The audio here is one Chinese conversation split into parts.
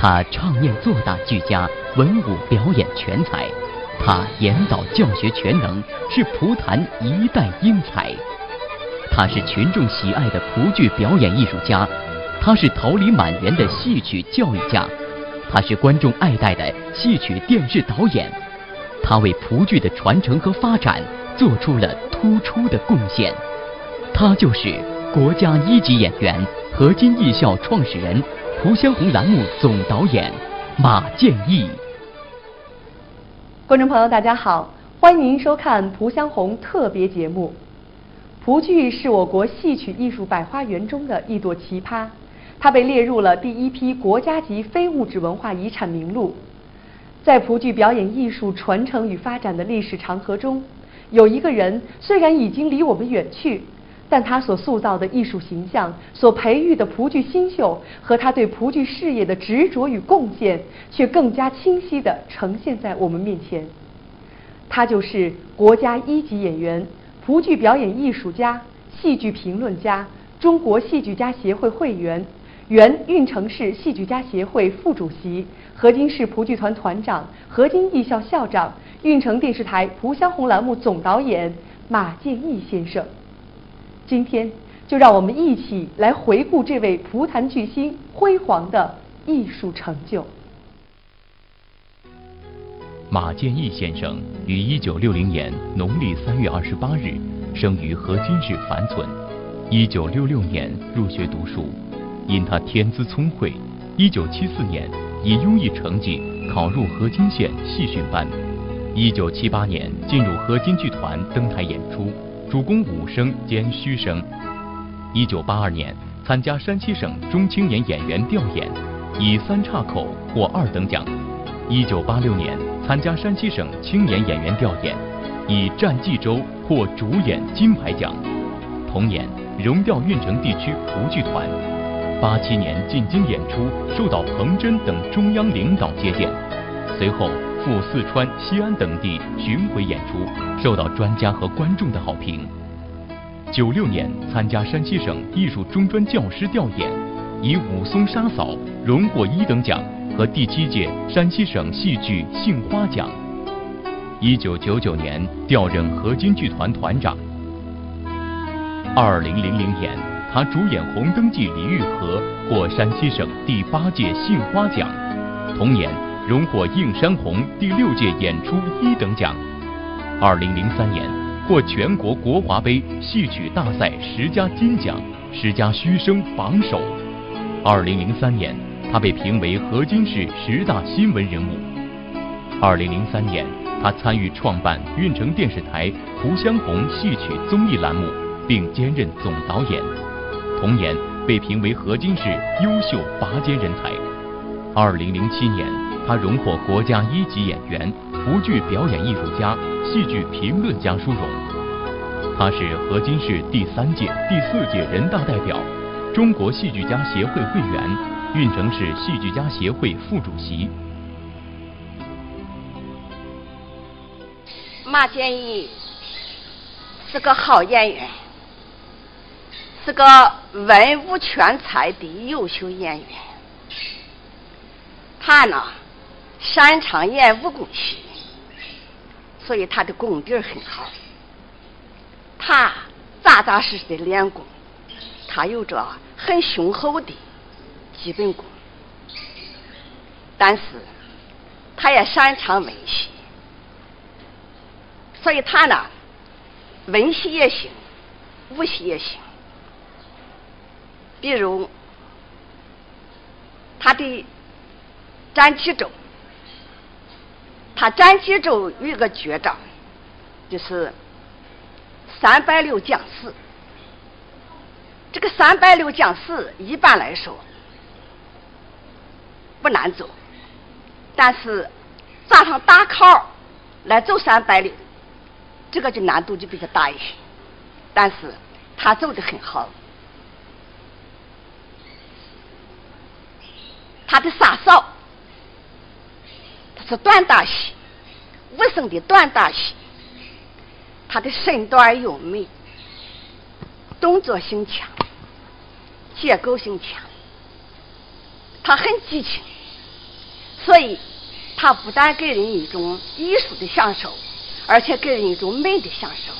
他唱念做打俱佳，文武表演全才。他演导教学全能，是蒲坛一代英才。他是群众喜爱的蒲剧表演艺术家，他是桃李满园的戏曲教育家，他是观众爱戴的戏曲电视导演。他为蒲剧的传承和发展做出了突出的贡献。他就是国家一级演员、河津艺校创始人、蒲香红栏目总导演马建义。观众朋友，大家好，欢迎您收看蒲香红特别节目。蒲剧是我国戏曲艺术百花园中的一朵奇葩，它被列入了第一批国家级非物质文化遗产名录。在蒲剧表演艺术传承与发展的历史长河中，有一个人虽然已经离我们远去，但他所塑造的艺术形象、所培育的蒲剧新秀和他对蒲剧事业的执着与贡献，却更加清晰地呈现在我们面前。他就是国家一级演员、蒲剧表演艺术家、戏剧评论家、中国戏剧家协会会员。原运城市戏剧家协会副主席、河津市蒲剧团团长、河津艺校校长、运城电视台蒲香红栏目总导演马建义先生，今天就让我们一起来回顾这位蒲坛巨星辉煌的艺术成就。马建义先生于一九六零年农历三月二十八日生于河津市樊村，一九六六年入学读书。因他天资聪慧，一九七四年以优异成绩考入河津县戏训班，一九七八年进入河津剧团登台演出，主攻武生兼虚声。一九八二年参加山西省中青年演员调研，以三岔口获二等奖。一九八六年参加山西省青年演员调研，以战冀州获主演金牌奖。同年荣调运城地区蒲剧团。八七年进京演出，受到彭真等中央领导接见，随后赴四川、西安等地巡回演出，受到专家和观众的好评。九六年参加山西省艺术中专教师调研，以武松杀嫂荣获一等奖和第七届山西省戏剧杏花奖。一九九九年调任河津剧团团长。二零零零年。他主演《红灯记》李玉和获山西省第八届杏花奖，同年荣获映山红第六届演出一等奖。二零零三年获全国国华杯戏曲大赛十佳金奖，十佳虚声榜首。二零零三年，他被评为河津市十大新闻人物。二零零三年，他参与创办运城电视台蒲香红戏曲综艺栏目，并兼任总导演。同年被评为河津市优秀拔尖人才。二零零七年，他荣获国家一级演员、蒲剧表演艺术家、戏剧评论家殊荣。他是河津市第三届、第四届人大代表，中国戏剧家协会会员，运城市戏剧家协会副主席。马建义是个好演员。是个文武全才的优秀演员，他呢擅长演武功戏，所以他的功底很好。他扎扎实实的练功，他有着很雄厚的基本功，但是他也擅长文戏，所以他呢文戏也行，武戏也行。比如，他的战七州，他战七州有一个绝招，就是三百六将死。这个三百六将死一般来说不难走，但是扎上大考来走三百六，这个就难度就比较大一些。但是他走的很好。他的杀嫂，是短打戏，武生的短打戏。他的身段优美，动作性强，结构性强。他很激情，所以，他不但给人一种艺术的享受，而且给人一种美的享受。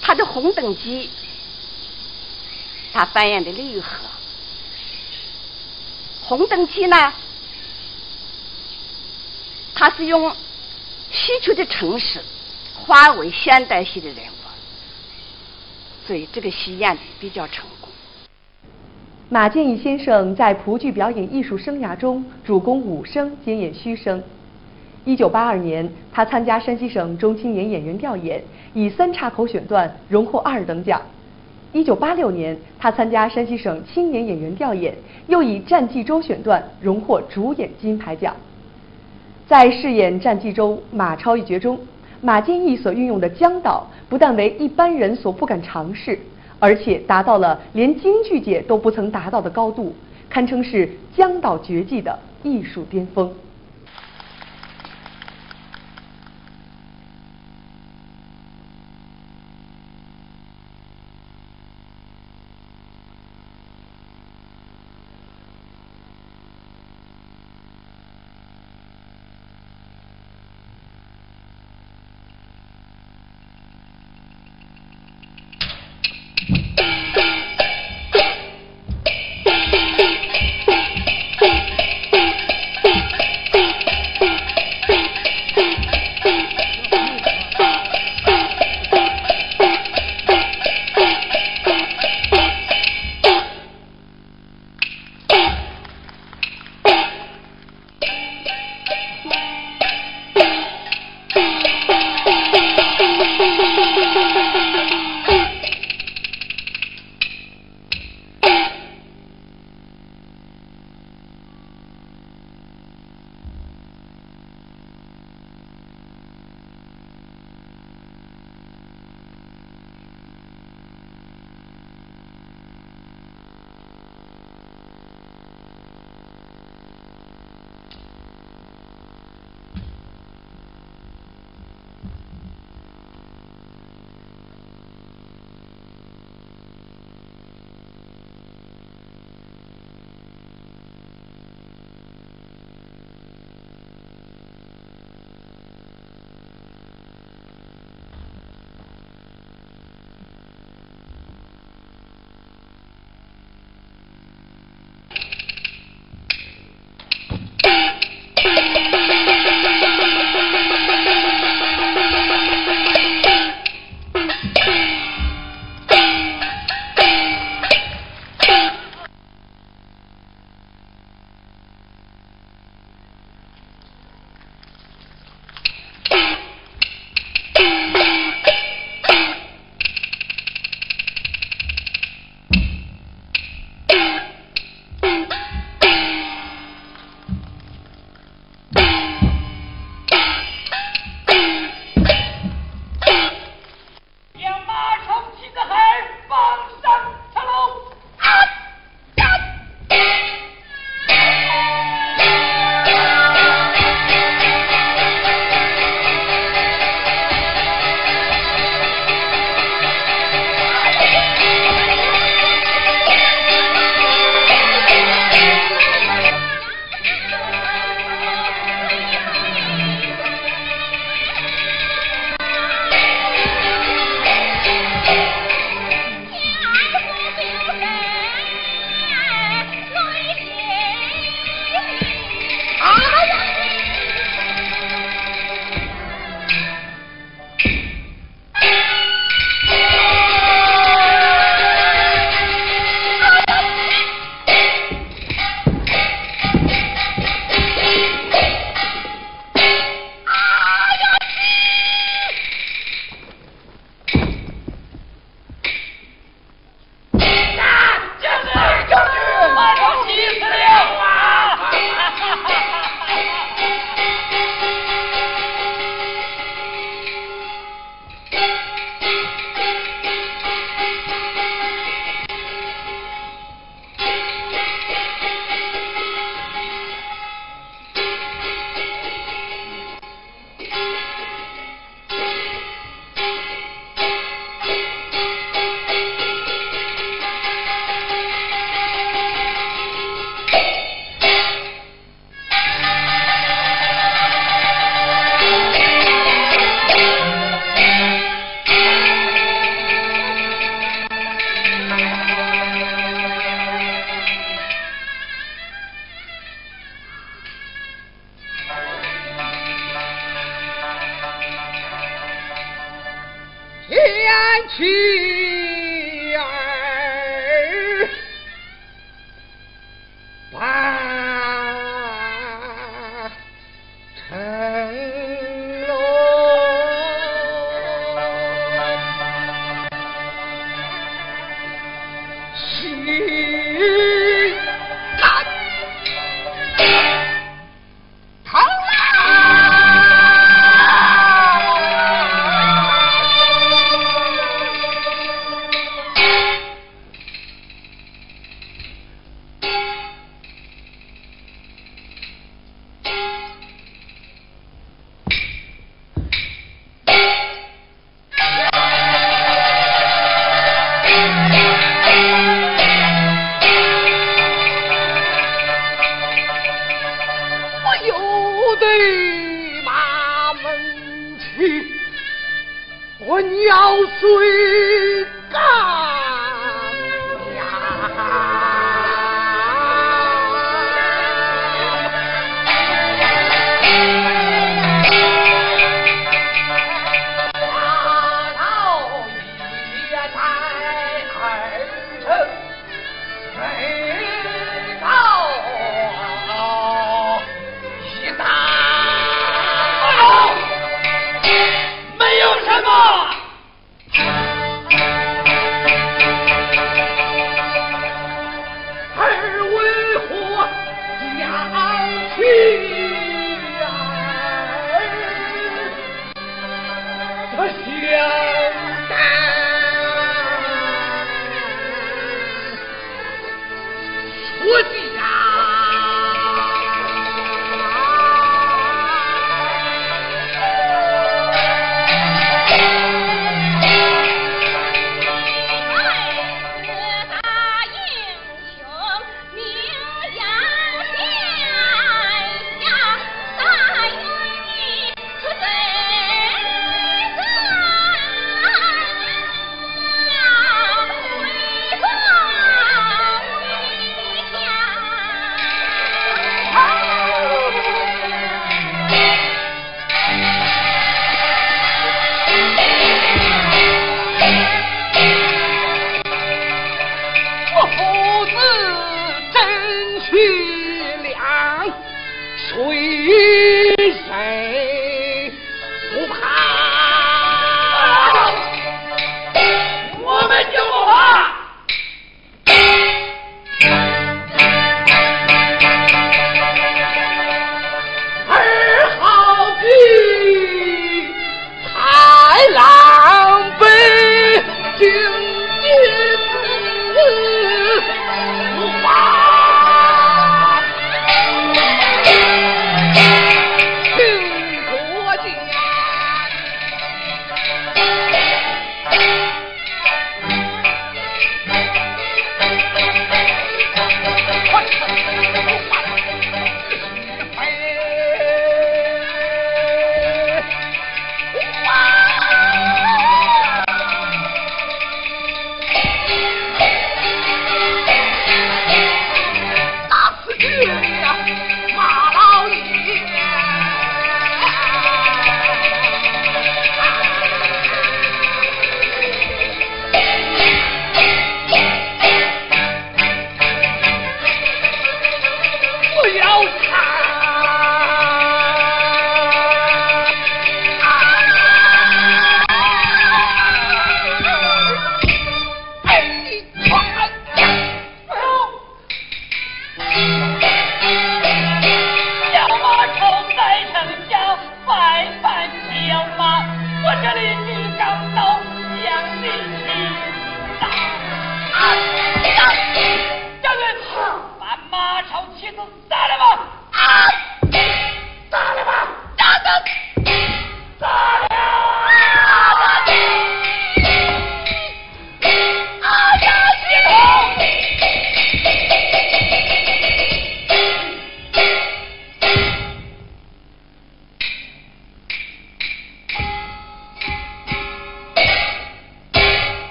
他的《红灯记》，他扮演的李玉和。《红灯记》呢，他是用戏曲的城市化为现代戏的人物，所以这个戏演的比较成功。马建义先生在蒲剧表演艺术生涯中主攻武生兼演虚生。一九八二年，他参加山西省中青年演员调研，以三岔口选段荣获二等奖。一九八六年，他参加山西省青年演员调研，又以战绩州选段荣获主演金牌奖。在饰演战记中马超一角中，马建义所运用的江岛不但为一般人所不敢尝试。而且达到了连京剧界都不曾达到的高度，堪称是江岛绝技的艺术巅峰。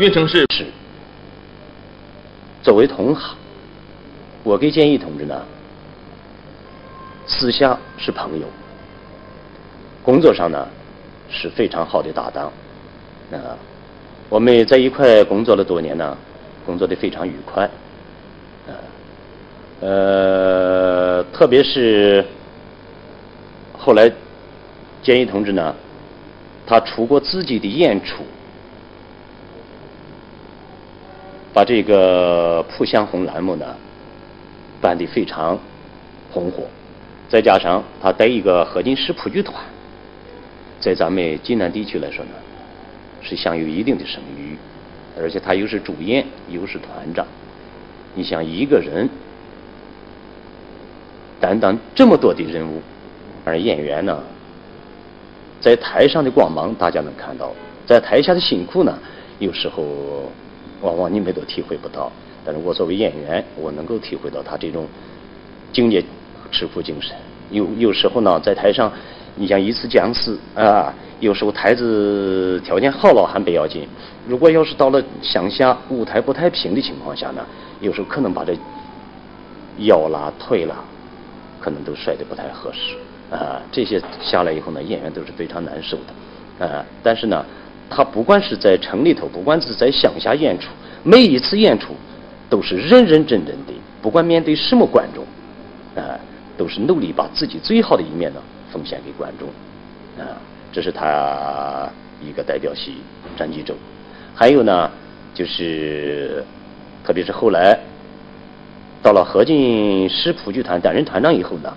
运城市是作为同行，我跟建议同志呢，私下是朋友，工作上呢是非常好的搭档。啊，我们在一块工作了多年呢，工作的非常愉快。啊，呃，特别是后来建议同志呢，他出过自己的演出。把这个《浦香红》栏目呢办得非常红火，再加上他带一个河津市蒲剧团，在咱们济南地区来说呢，是享有一定的声誉，而且他又是主演又是团长，你想一个人担当这么多的任务，而演员呢，在台上的光芒大家能看到，在台下的辛苦呢，有时候。往往你们都体会不到，但是我作为演员，我能够体会到他这种敬业、吃苦精神。有有时候呢，在台上，你像一次讲死啊，有时候台子条件好了还不要紧，如果要是到了乡下舞台不太平的情况下呢，有时候可能把这腰啦、腿啦，可能都摔得不太合适啊。这些下来以后呢，演员都是非常难受的啊。但是呢。他不管是在城里头，不管是在乡下演出，每一次演出都是认认真真的，不管面对什么观众，啊，都是努力把自己最好的一面呢奉献给观众，啊，这是他一个代表戏《战机舟》。还有呢，就是特别是后来到了河津市普剧团担任团长以后呢，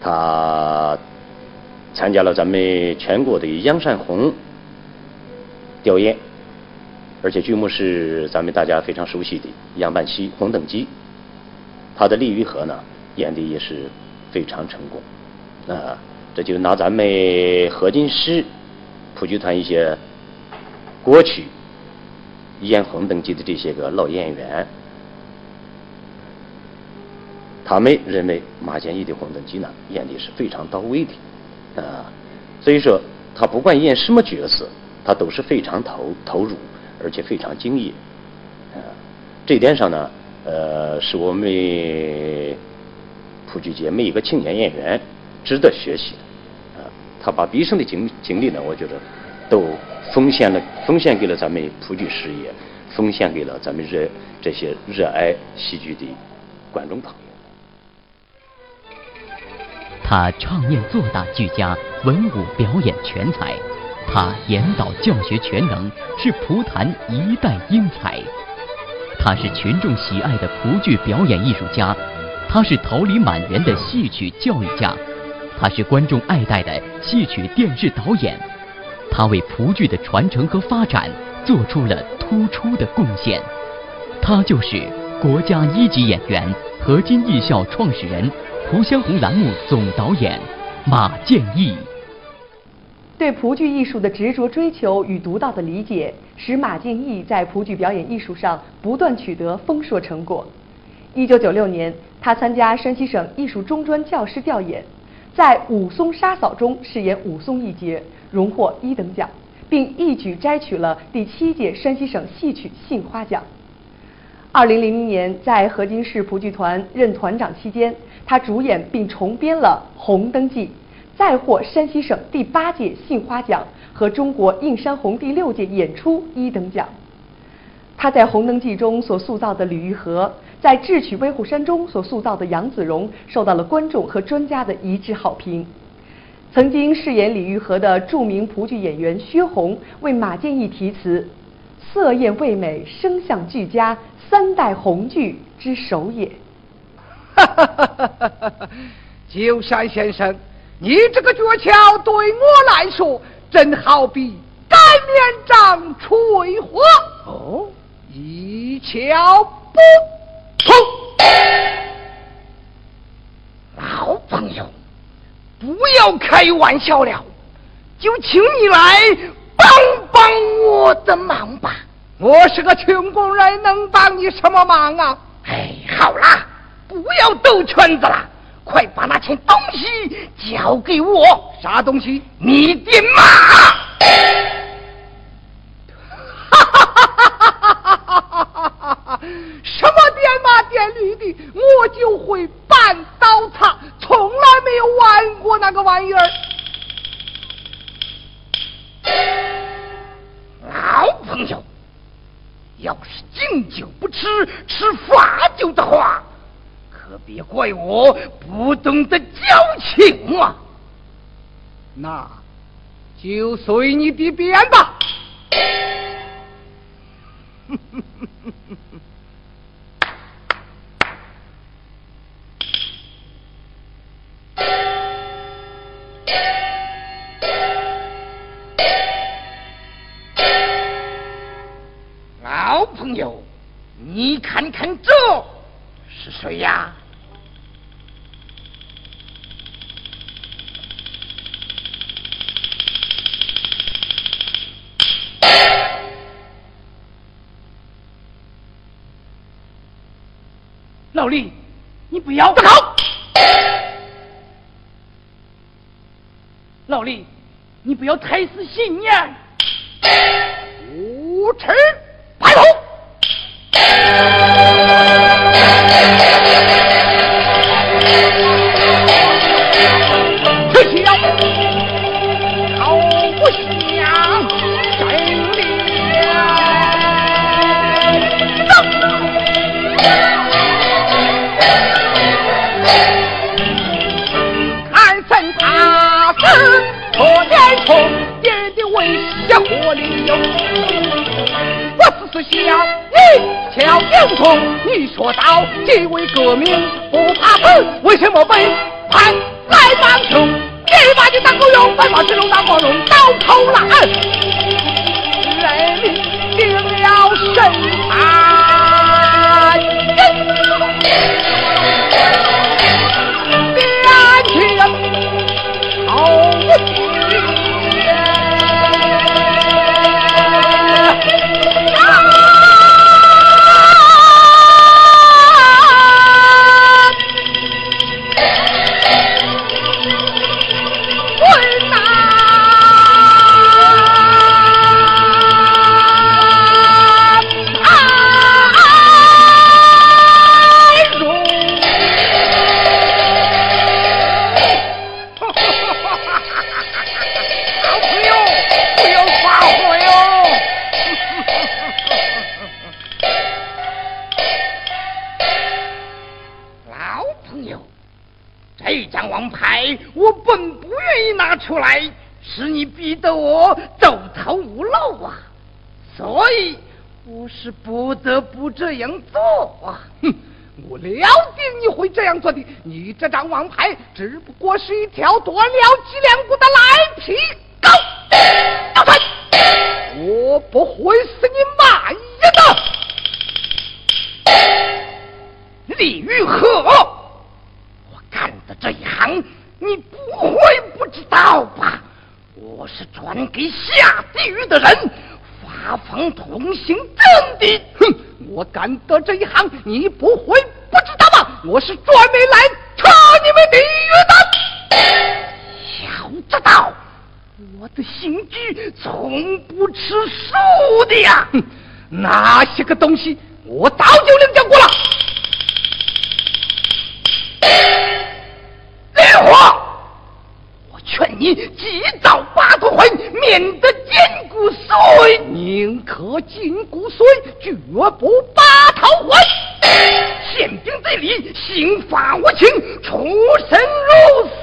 他。参加了咱们全国的杨山红吊唁，而且剧目是咱们大家非常熟悉的杨半溪《红灯记》，他的李玉和呢演的也是非常成功啊！这就拿咱们河津市普剧团一些过去演《红灯记》的这些个老演员，他们认为马建义的《红灯记》呢演的是非常到位的。啊，所以说他不管演什么角色，他都是非常投投入，而且非常敬业。啊，这一点上呢，呃，是我们普剧界每一个青年演员值得学习的。啊，他把毕生的精精力呢，我觉得都奉献了，奉献给了咱们普剧事业，奉献给了咱们热这些热爱戏剧的观众朋友。他唱念做打俱佳，文武表演全才。他演导教学全能，是蒲坛一代英才。他是群众喜爱的蒲剧表演艺术家，他是桃李满园的戏曲教育家，他是观众爱戴的戏曲电视导演。他为蒲剧的传承和发展做出了突出的贡献。他就是国家一级演员、河津艺校创始人。蒲香红栏目总导演马建义对蒲剧艺术的执着追求与独到的理解，使马建义在蒲剧表演艺术上不断取得丰硕成果。一九九六年，他参加山西省艺术中专教师调研，在《武松杀嫂》中饰演武松一角，荣获一等奖，并一举摘取了第七届山西省戏曲杏花奖。二零零零年，在河津市蒲剧团任团长期间，他主演并重编了《红灯记》，再获山西省第八届杏花奖和中国映山红第六届演出一等奖。他在《红灯记》中所塑造的李玉和，在《智取威虎山》中所塑造的杨子荣，受到了观众和专家的一致好评。曾经饰演李玉和的著名蒲剧演员薛红为马建义题词：“色艳味美，声相俱佳。”三代红剧之首也。哈哈哈哈哈哈！鸠山先生，你这个诀窍对我来说，真好比擀面杖吹火。哦，一窍不通。老朋友，不要开玩笑了，就请你来帮帮我的忙吧。我是个穷工人，能帮你什么忙啊？哎，好啦，不要兜圈子了，快把那件东西交给我。啥东西？你的马！哈哈哈哈哈哈！什么电马电驴的，我就会半刀叉，从从来没有玩过那个玩意儿。老朋友，要是敬酒不吃吃罚酒的话，可别怪我不懂得交情啊！那就随你的便吧。太死不得不这样做啊！哼，我料定你会这样做的。你这张王牌只不过是一条断了脊梁骨的赖皮狗，我不会死你满意的。李玉鹤，我干的这一行，你不会不知道吧？我是专给下地狱的人发放通行证的。哼，我干的这一行，你不会不知道吧？我是专门来查你们地狱的。要知道，我的刑具从不吃素的呀。哼，那些个东西，我早就领教过了。烈火，我劝你及早把头回，免得宁可筋骨碎，绝不把头回。宪兵队里刑罚无情，出生入死。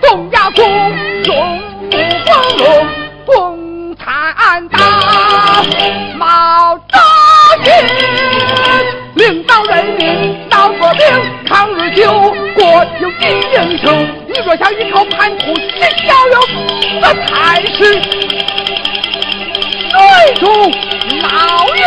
东亚共荣不光荣，共产党毛泽东领导人民闹革命，抗日救国有一英雄。你若想依靠叛徒去效用，这才是最终牢狱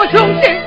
我兄弟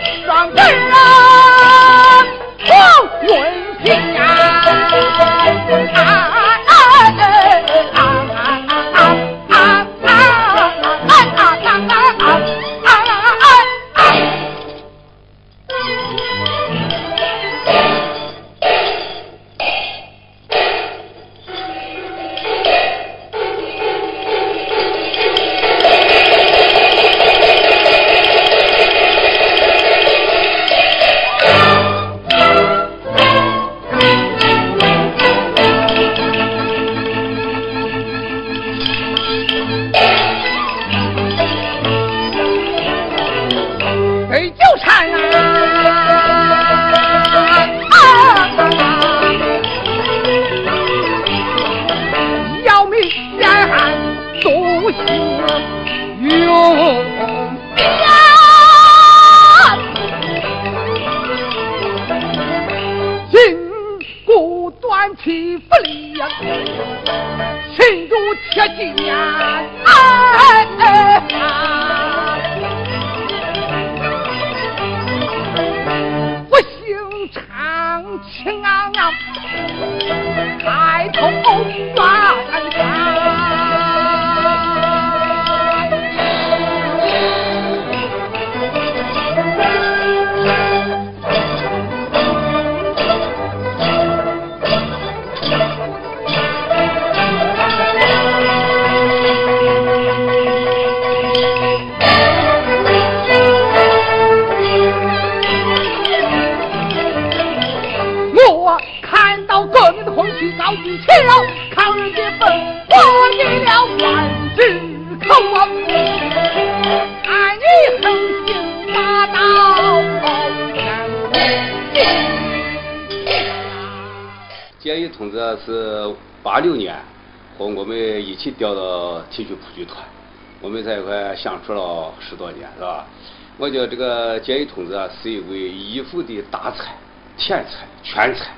我觉得这个建议同志啊是一位义府的大才、天才、全才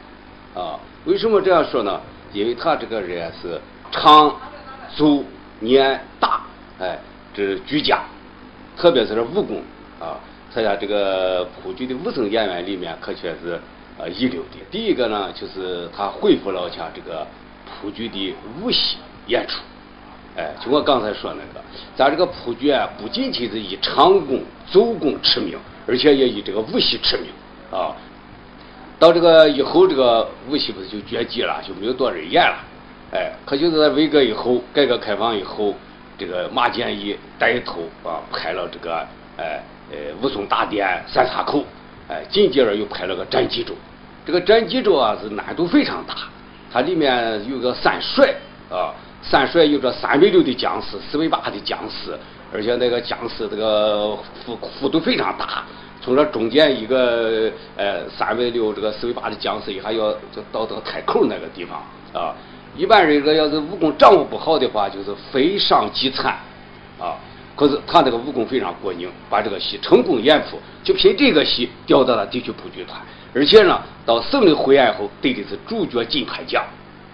啊！为什么这样说呢？因为他这个人是长、足、年、大，哎，这是俱佳，特别是这武功啊，参加这个普剧的武生演员里面可确是。呃，一流的。第一个呢，就是他恢复了像这个普剧的武戏演出。哎，就我刚才说那个，咱这个普剧啊，不仅仅是以唱功、走功驰名，而且也以这个武戏驰名啊。到这个以后，这个武戏不是就绝迹了，就没有多少人演了。哎，可就是在文革以后，改革开放以后，这个马建义带头啊，拍了这个哎呃武松大典三岔口。哎，紧接着又拍了个战济州，这个战济州啊是难度非常大，它里面有个三帅啊，三帅有着三百六的将士，四百八的将士，而且那个将士这个幅幅度非常大，从这中间一个呃三百六这个四百八的将士，一下要就到这个台口那个地方啊，一般人这要是武功掌握不好的话，就是非伤即残啊。可是他那个武功非常过硬，把这个戏成功演出，就凭这个戏调到了地区普剧团，而且呢，到省里汇演后得的是主角金牌奖，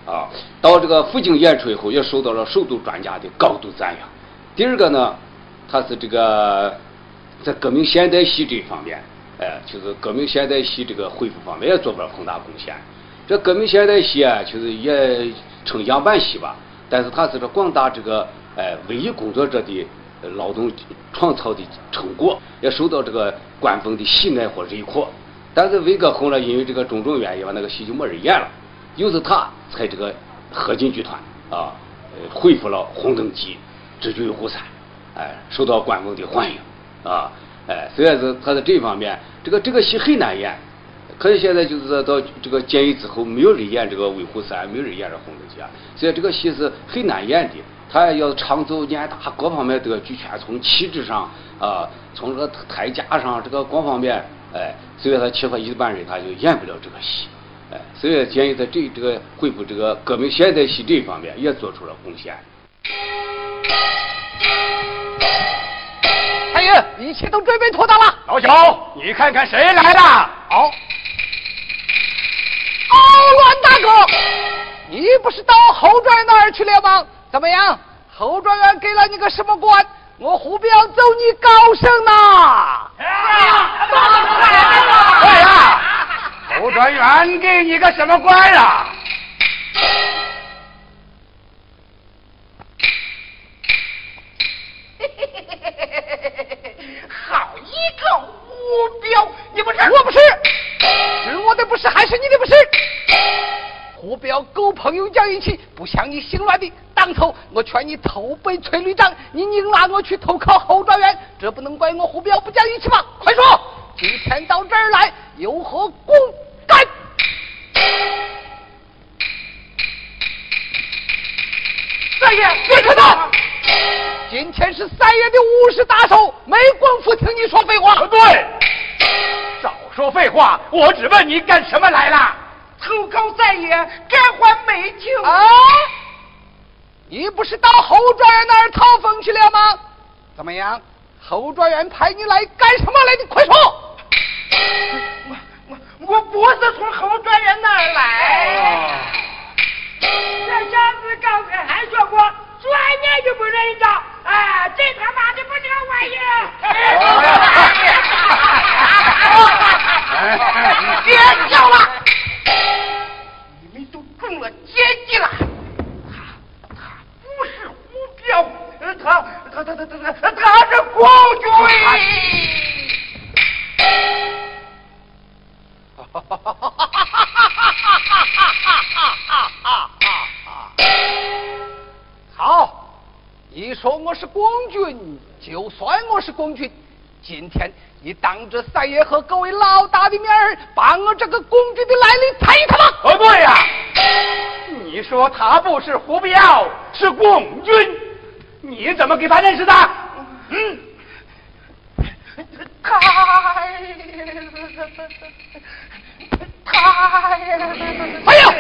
啊，到这个附近演出以后也受到了首都专家的高度赞扬。第二个呢，他是这个在革命现代戏这一方面，哎，就是革命现代戏这个恢复方面也做出了很大贡献。这革命现代戏啊，就是也称样板戏吧，但是它是这广大这个哎文艺工作者的。劳动创造的成果也受到这个官方的喜爱和认可，但是文革后呢，因为这个种种原因吧，那个戏就没人演了。又是他才这个合进剧团啊，恢复了《红灯记》《智取威虎山》，哎，受到观众的欢迎啊，哎，虽然是他在这方面，这个这个戏很难演，可是现在就是到这个建议之后，没有人演这个《威虎山》，没有人演这《红灯记》啊，所以这个戏是很难演的。他要长走年大，各方面都要俱全，从气质上啊，从这个台架上，这个各方面，哎，所以他缺乏一般人，他就演不了这个戏，哎，所以建议在这这个恢复这个革命现代戏这方面也做出了贡献。太爷，一切都准备妥当了。老小，你看看谁来了？好，哦。哦，栾大哥，你不是到后庄那儿去了吗？怎么样？侯庄园给了你个什么官？我胡彪走你高升呐！快呀，后庄园给你个什么官啊？好一个胡彪！你不是？我不是，是我的不是，还是你的不是？胡彪狗朋友讲义气，不像你心软的。当头我劝你投奔崔旅长，你硬拉我去投靠后状元，这不能怪我胡彪不讲义气吧？快说，今天到这儿来有何公干？三爷，别看他，今天是三爷的五十大寿，没工夫听你说废话。不对，少说废话，我只问你干什么来了？投靠三爷，改换美酒。啊！你不是到侯状元那儿讨封去了吗？怎么样？侯状元派你来干什么来？你快说！我不是从后庄园那儿来。这小子刚才还说过，转眼就不认账。哎，这他妈的不是个玩意儿！别叫了！你们都中了奸计了！他他不是胡彪，他他他他他他他是光军！哈！好，你说我是光军，就算我是光军，今天。你当着三爷和各位老大的面儿，把我这个共军的来历猜一猜吧。哦，对呀，你说他不是胡彪，是共军，你怎么给他认识的？嗯，太，太，哎呀！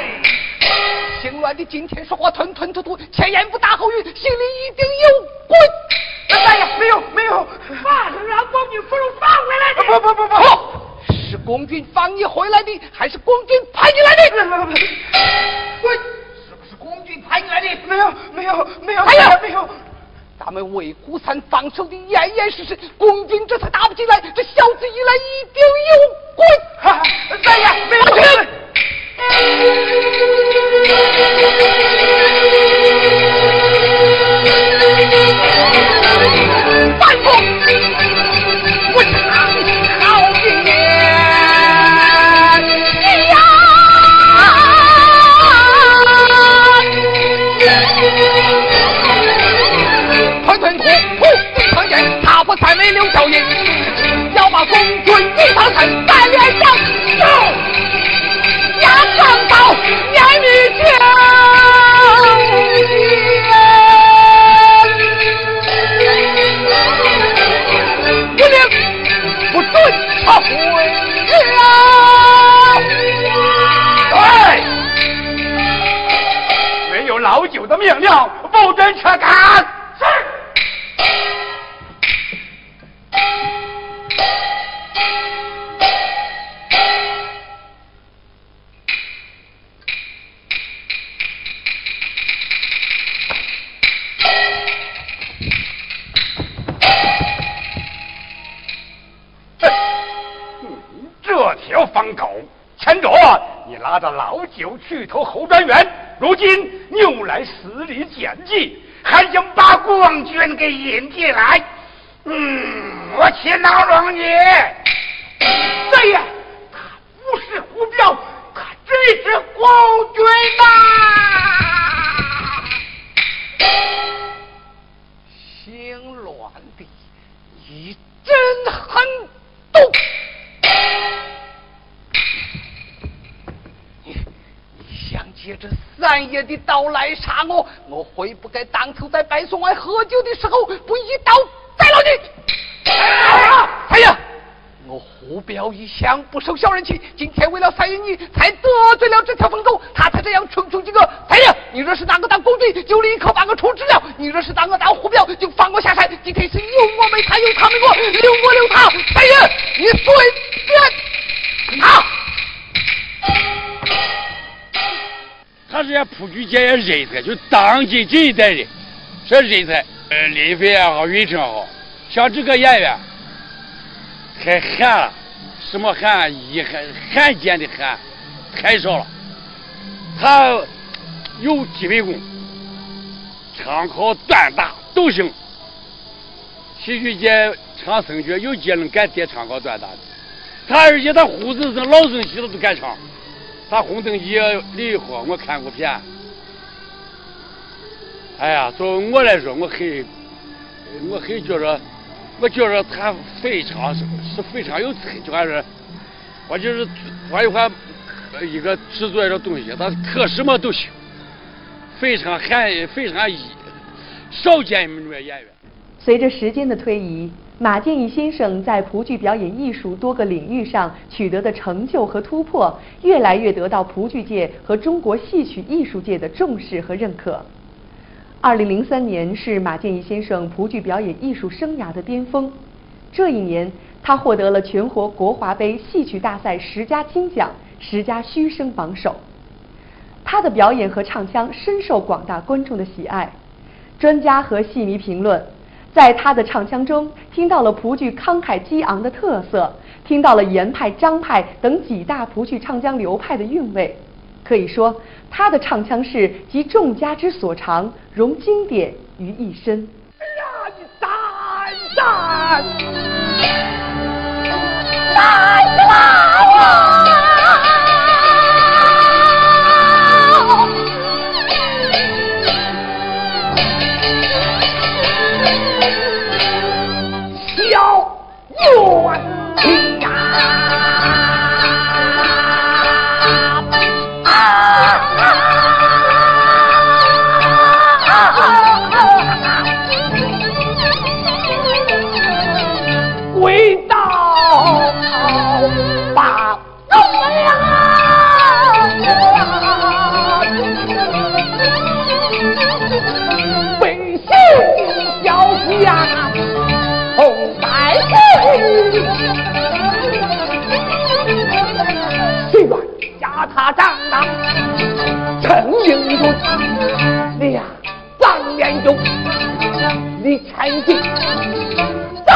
姓乱的今天说话吞吞吐吐，前言不搭后语，心里一定有鬼。大爷，没有没有，爸是让光军俘虏放回来的。不不不不，是公军放你回来的，还是公军派你来的？喂，是不是公军派你来的？没有没有没有，哎呀没有。咱们魏虎山防守的严严实实，共军这才打不进来。这小子一来一定有鬼。大爷，没有。为刘小英，要把公军一上身着老九去投侯专员，如今又来死里捡计，还想把光军给引进来。嗯，我去恼容你。大爷，他不是胡彪，他真是光军呐！姓乱的，你真狠毒！借着三爷的刀来杀我，我会不该当初在白松外喝酒的时候不一刀宰了你？哎呀，我胡彪一向不受小人气，今天为了三爷你，才得罪了这条疯狗，他才这样穷穷几个。三爷，你若是拿我当工具，就立刻把我处置了；你若是拿我当胡彪，就放我下山。今天是有我没他，有他没我，留我留他。三爷，你随便啊！他是家铺局界也人才，就当今这一代人，这人才，呃，林飞也好，云成好，像这个演员，太旱了，什么旱，一旱罕见的旱，太少了。他有基本功，唱好段打都行。戏剧界唱生角有几人敢接唱好段打的？他而且他胡子是老生戏了都敢唱。他红灯记李火，我看过片。哎呀，作为我来说，我很，我很觉着，我觉着他非常是是非常有才，就还是，我就是换一换一个制作一个东西，他刻什么都行，非常罕，非常少见那么演员。随着时间的推移。马建义先生在蒲剧表演艺术多个领域上取得的成就和突破，越来越得到蒲剧界和中国戏曲艺术界的重视和认可。二零零三年是马建义先生蒲剧表演艺术生涯的巅峰，这一年他获得了全国国华杯戏曲大赛十佳金奖、十佳虚声榜首。他的表演和唱腔深受广大观众的喜爱，专家和戏迷评论。在他的唱腔中，听到了蒲剧慷慨激昂的特色，听到了严派、张派等几大蒲剧唱腔流派的韵味。可以说，他的唱腔是集众家之所长，融经典于一身。哎呀，你他长大。陈英俊，你呀，张连中，你前进，咱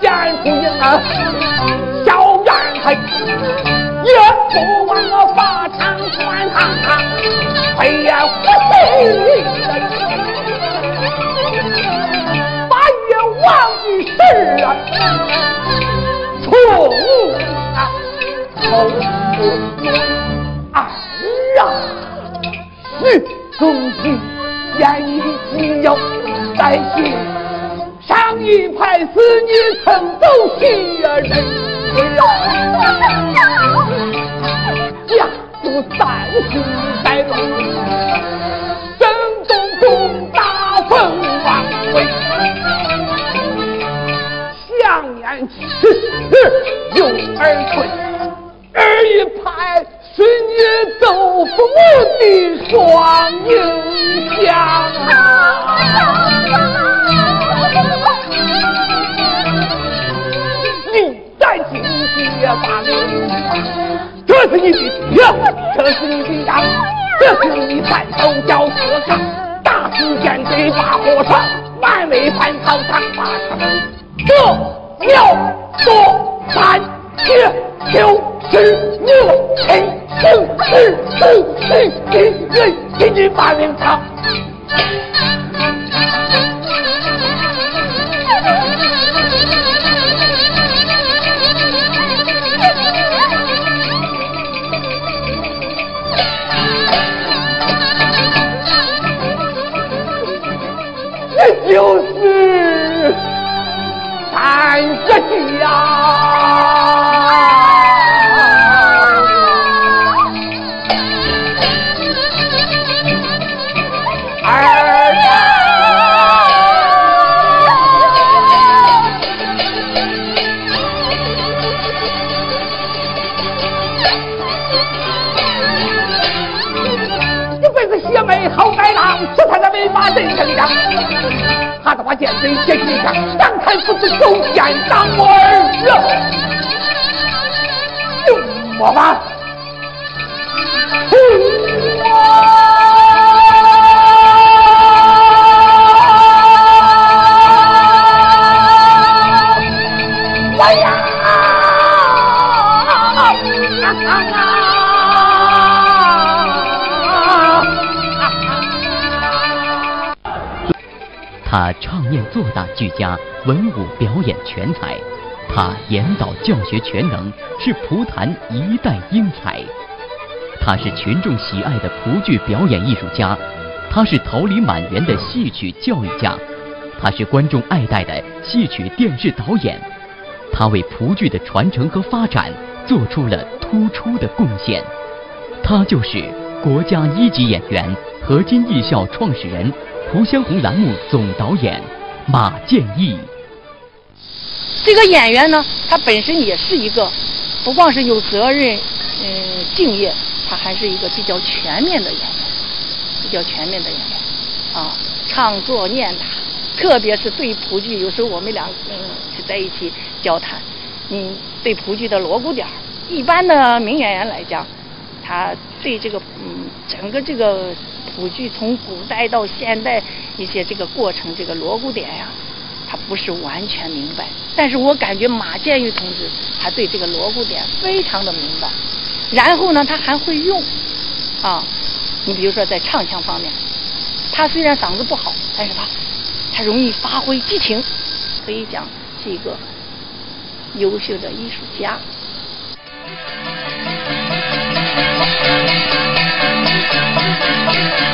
家出营啊，小元黑，也不忘我法场观他，哎呀，我谁？八月王的事啊，错误啊，错女中心言语既有在心，上一派是你曾走西人，家住三星在路，正东宫大凤王位，想念起有儿孙，儿一派。是你豆腐的双影像！你在今天发明，这是你的爹，这是你的娘，这是你三头脚四个大四间对把火床，满尾翻草长八成，这要多三七九十五七。四四四四四四，给你把命长。这就是个家。马真成将，他的话见贼写信上，张开不是首先当我儿子，用我吧。他念做大俱佳，文武表演全才；他演导教学全能，是蒲坛一代英才。他是群众喜爱的蒲剧表演艺术家，他是桃李满园的戏曲教育家，他是观众爱戴的戏曲电视导演。他为蒲剧的传承和发展做出了突出的贡献。他就是国家一级演员、河津艺校创始人。蒲香红栏目总导演马建义，这个演员呢，他本身也是一个，不光是有责任，嗯，敬业，他还是一个比较全面的演员，比较全面的演员，啊，唱作念打，特别是对蒲剧，有时候我们俩嗯是在一起交谈，嗯，对蒲剧的锣鼓点一般的名演员来讲，他对这个嗯整个这个。古剧从古代到现代一些这个过程这个锣鼓点呀他不是完全明白。但是我感觉马建玉同志他对这个锣鼓点非常的明白。然后呢他还会用啊你比如说在唱腔方面他虽然嗓子不好但是他他容易发挥激情可以讲是一个优秀的艺术家。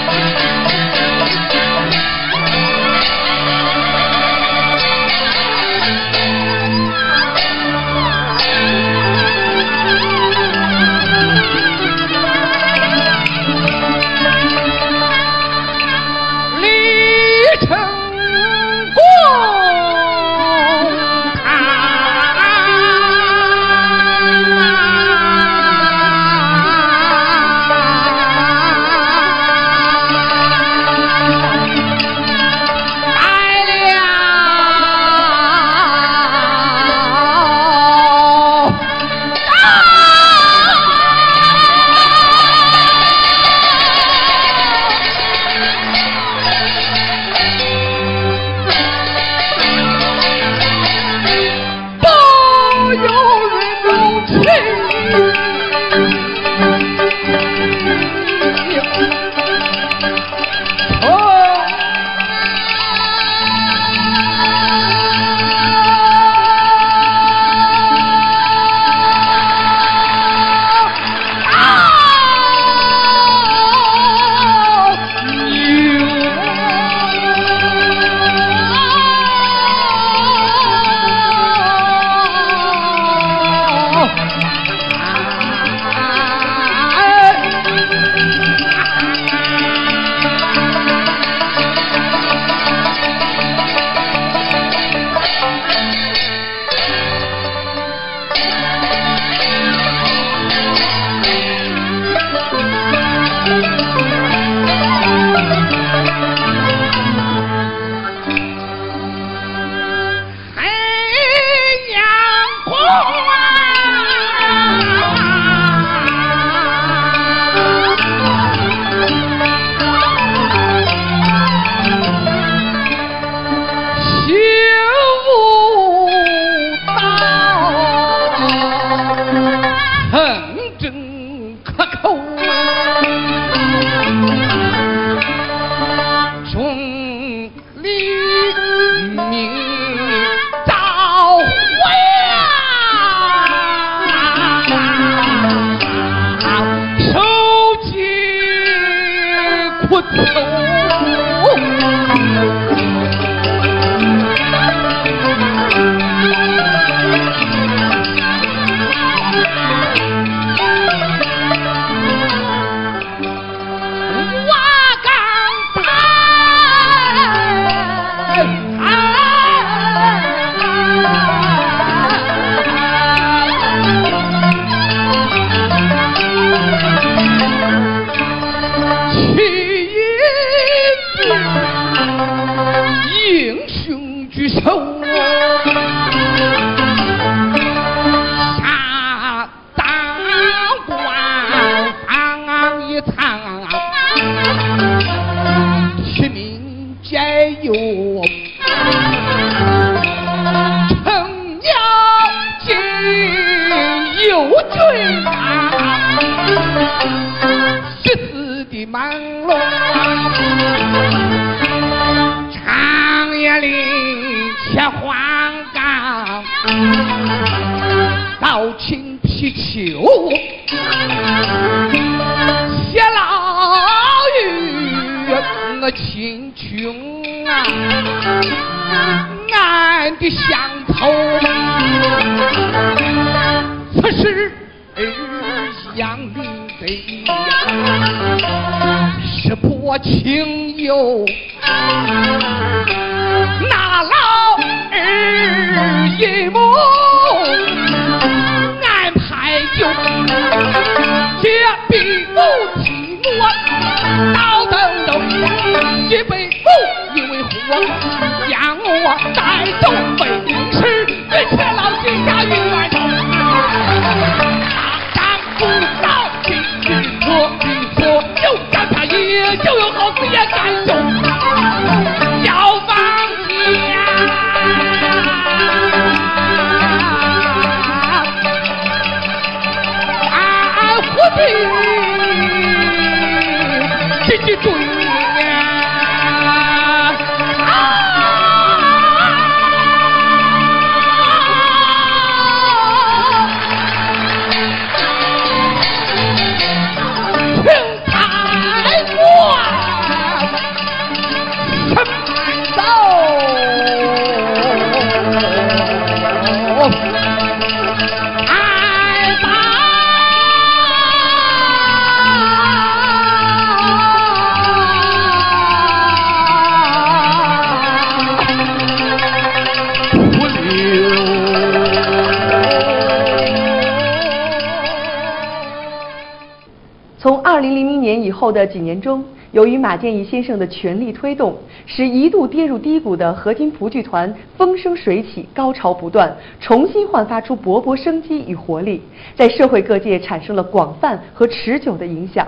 后的几年中，由于马建义先生的全力推动，使一度跌入低谷的河津蒲剧团风生水起，高潮不断，重新焕发出勃勃生机与活力，在社会各界产生了广泛和持久的影响。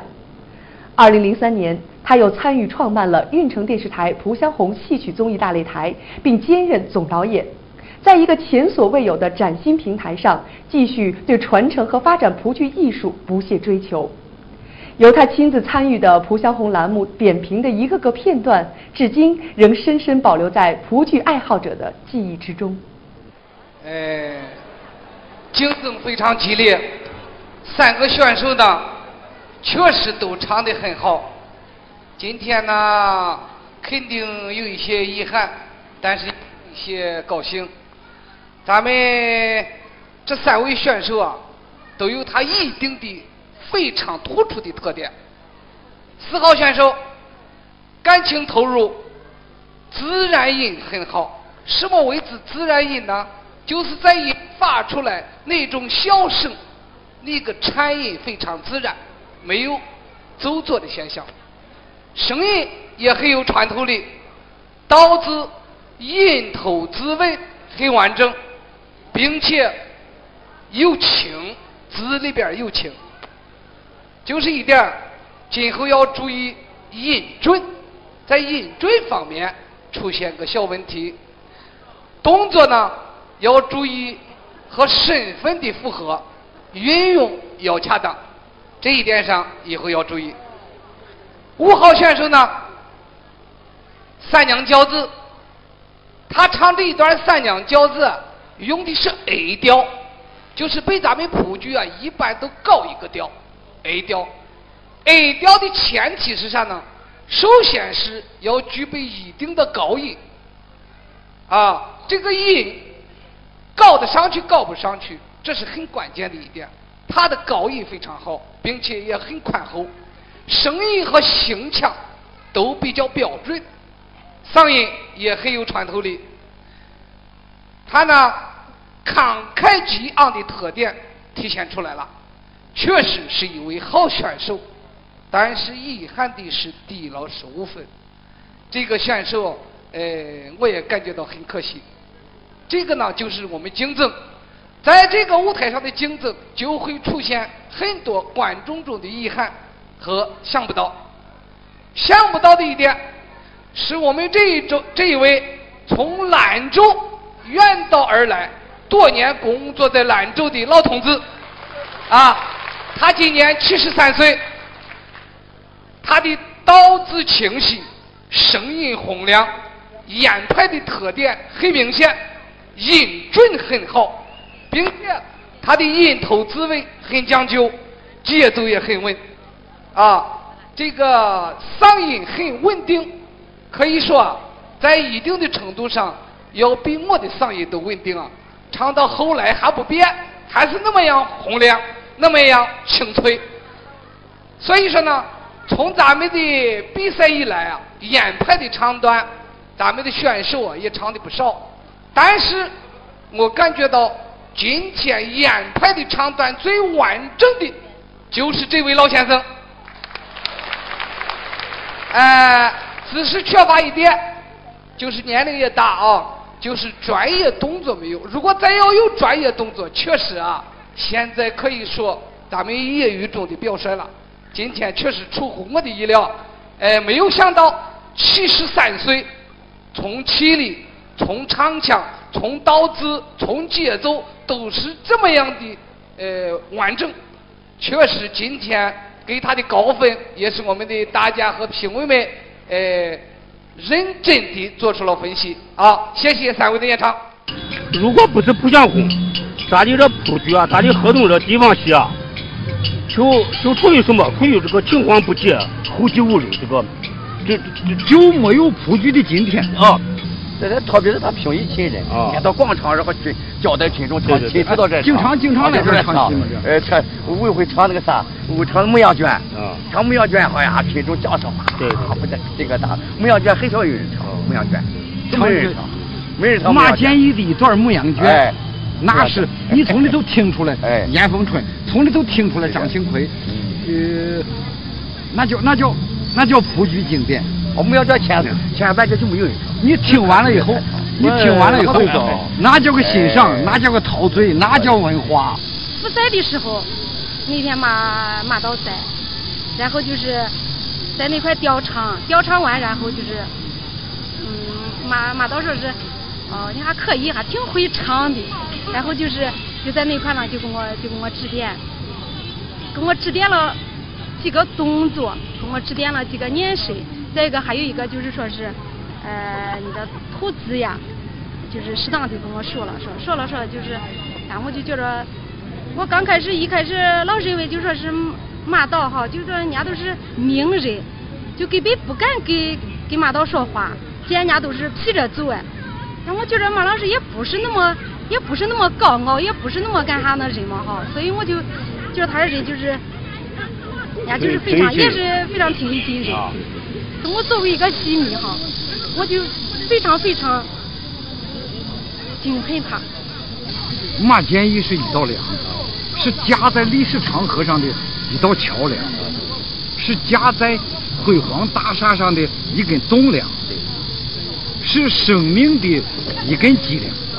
二零零三年，他又参与创办了运城电视台蒲香红戏曲综艺大擂台，并兼任总导演。在一个前所未有的崭新平台上，继续对传承和发展蒲剧艺术不懈追求。由他亲自参与的蒲香红栏目点评的一个个片段，至今仍深深保留在蒲剧爱好者的记忆之中。呃，竞争非常激烈，三个选手呢，确实都唱得很好。今天呢，肯定有一些遗憾，但是一些高兴。咱们这三位选手啊，都有他一定的非常突出的特点。四号选手感情投入，自然音很好。什么为之自然音呢？就是在音发出来那种笑声，那个颤音非常自然，没有走作的现象。声音也很有穿透力，导致音头字尾很完整，并且有情，字里边有情。就是一点，今后要注意音准，在音准方面出现个小问题。动作呢要注意和身份的符合，运用要恰当，这一点上以后要注意。五号选手呢，三娘教子，他唱这一段三娘教子用的是 A 调，就是比咱们谱剧啊一般都高一个调，A 调。A 调的前提是啥呢？首先是要具备一定的高音，啊，这个音高得上去高不上去，这是很关键的一点。他的高音非常好，并且也很宽厚，声音和形腔都比较标准，嗓音也很有穿透力。他呢，慷慨激昂的特点体现出来了，确实是一位好选手。但是遗憾的是低了十五分，这个选手，呃，我也感觉到很可惜。这个呢，就是我们竞争，在这个舞台上的竞争，就会出现很多观众中的遗憾和想不到。想不到的一点，是我们这一周这一位从兰州远道而来，多年工作在兰州的老同志，啊，他今年七十三岁，他的刀字清晰，声音洪亮，烟派的特点很明显，音准很好，并且他的音头滋味很讲究，节奏也很稳，啊，这个嗓音很稳定。可以说，在一定的程度上，要比我的嗓音都稳定啊！唱到后来还不变，还是那么样洪亮，那么样清脆。所以说呢，从咱们的比赛以来啊，烟派的唱段，咱们的选手啊也唱的不少。但是，我感觉到今天烟派的唱段最完整的，就是这位老先生。哎。只是缺乏一点，就是年龄也大啊，就是专业动作没有。如果再要有专业动作，确实啊，现在可以说咱们业余中的表率了。今天确实出乎我的意料，哎，没有想到七十三岁，从气力、从唱腔、从刀子、从节奏都是这么样的呃完整。确实，今天给他的高分也是我们的大家和评委们。呃，认真地做出了分析啊！谢谢三位的演唱。如果不是不想红，咱的这普局啊，咱的合同这地方戏啊，就就处于什么？处于这个青黄不接、后继无人这个，这这就没有普局的今天啊。这这特别是他平易近人，啊，到广场然后去交代群众经常经常来这唱戏嘛。呃，唱我会唱那个啥，我唱牧羊卷，唱牧羊卷好呀，群众叫声嘛。对对。不这这个大牧羊卷很少有人唱牧羊卷，没人唱，没人唱。马建义的一段牧羊卷，那是你从里头听出来，严凤春从里头听出来张庆奎，呃，那叫那叫那叫普剧经典。我们要叫前前半截就没有人唱。你听完了以后，你听完了以后，那叫个欣赏，那叫个陶醉，那叫文化。复赛的时候，那天马马到赛，然后就是在那块调唱，调唱完然后就是，嗯，马马到说是，哦，你还可以，还挺会唱的。然后就是就在那块呢，就跟我就跟我指点，给我指点了几个动作，给我指点了几个眼神。再一个还有一个就是说是，呃，你的吐字呀，就是适当的跟我说了说，说了说就是，然后就觉着，我刚开始一开始老认为就说是马导哈，就说人家都是名人，就根本不敢给给马导说话，见人家都是皮着走哎。然后我觉着马老师也不是那么也不是那么高傲，也不是那么干啥那人嘛哈，所以我就觉得他的人就是，人家就是非常也是非常平易近人。我作为一个戏迷哈，我就非常非常敬佩他。马建义是一道梁，是架在历史长河上的一道桥梁，是架在辉煌大厦上的一根栋梁，是生命的一根脊梁。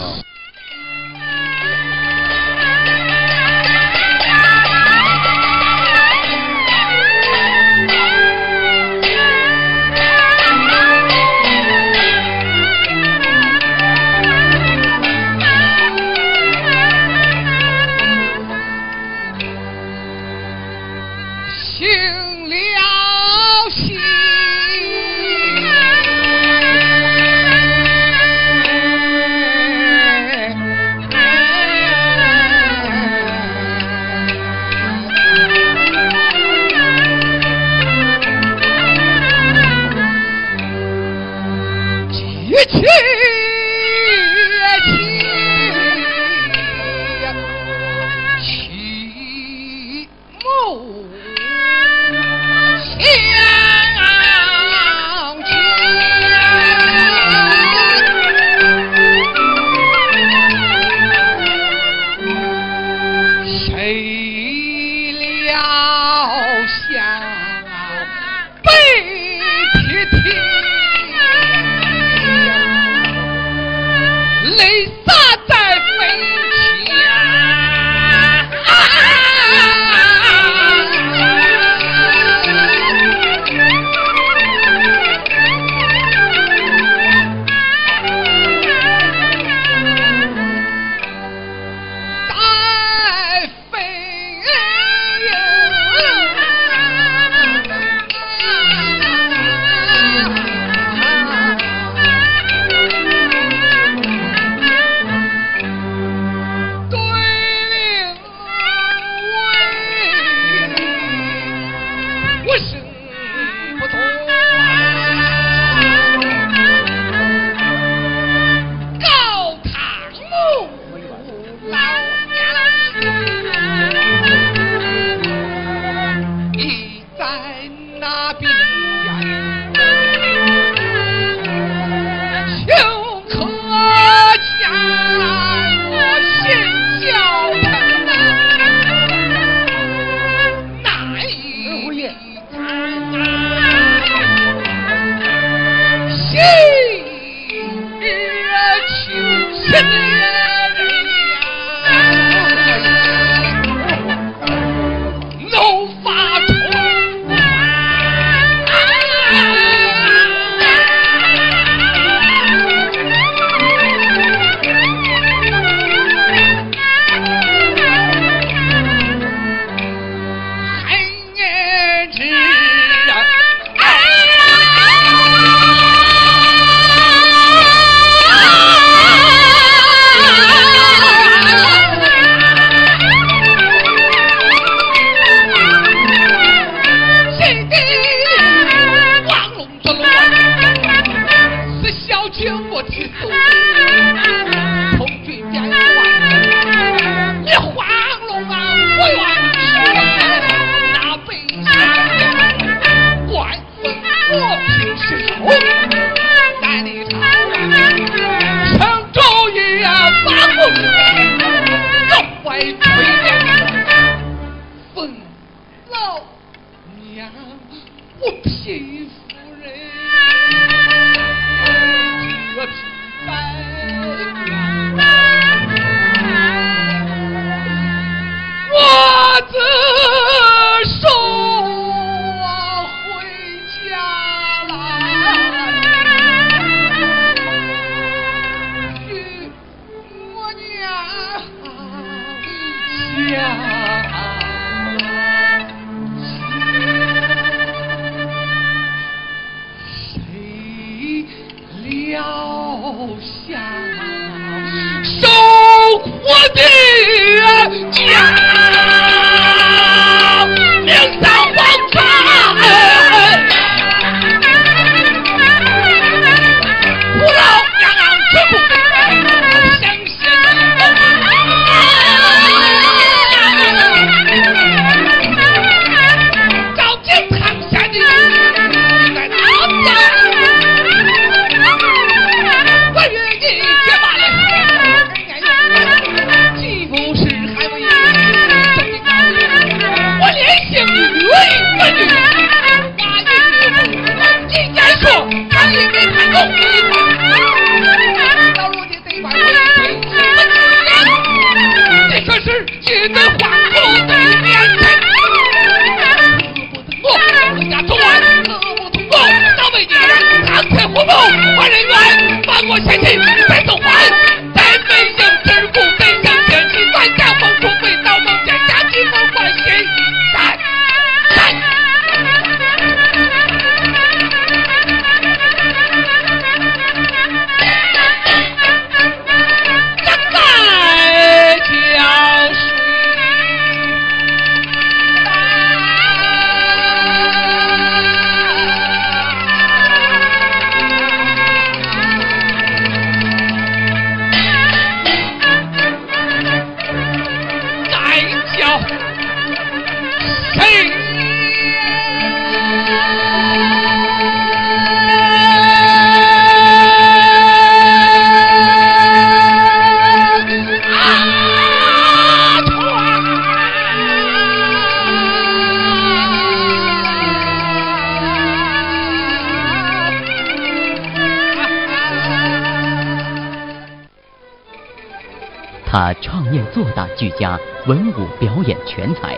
俱佳，文武表演全才；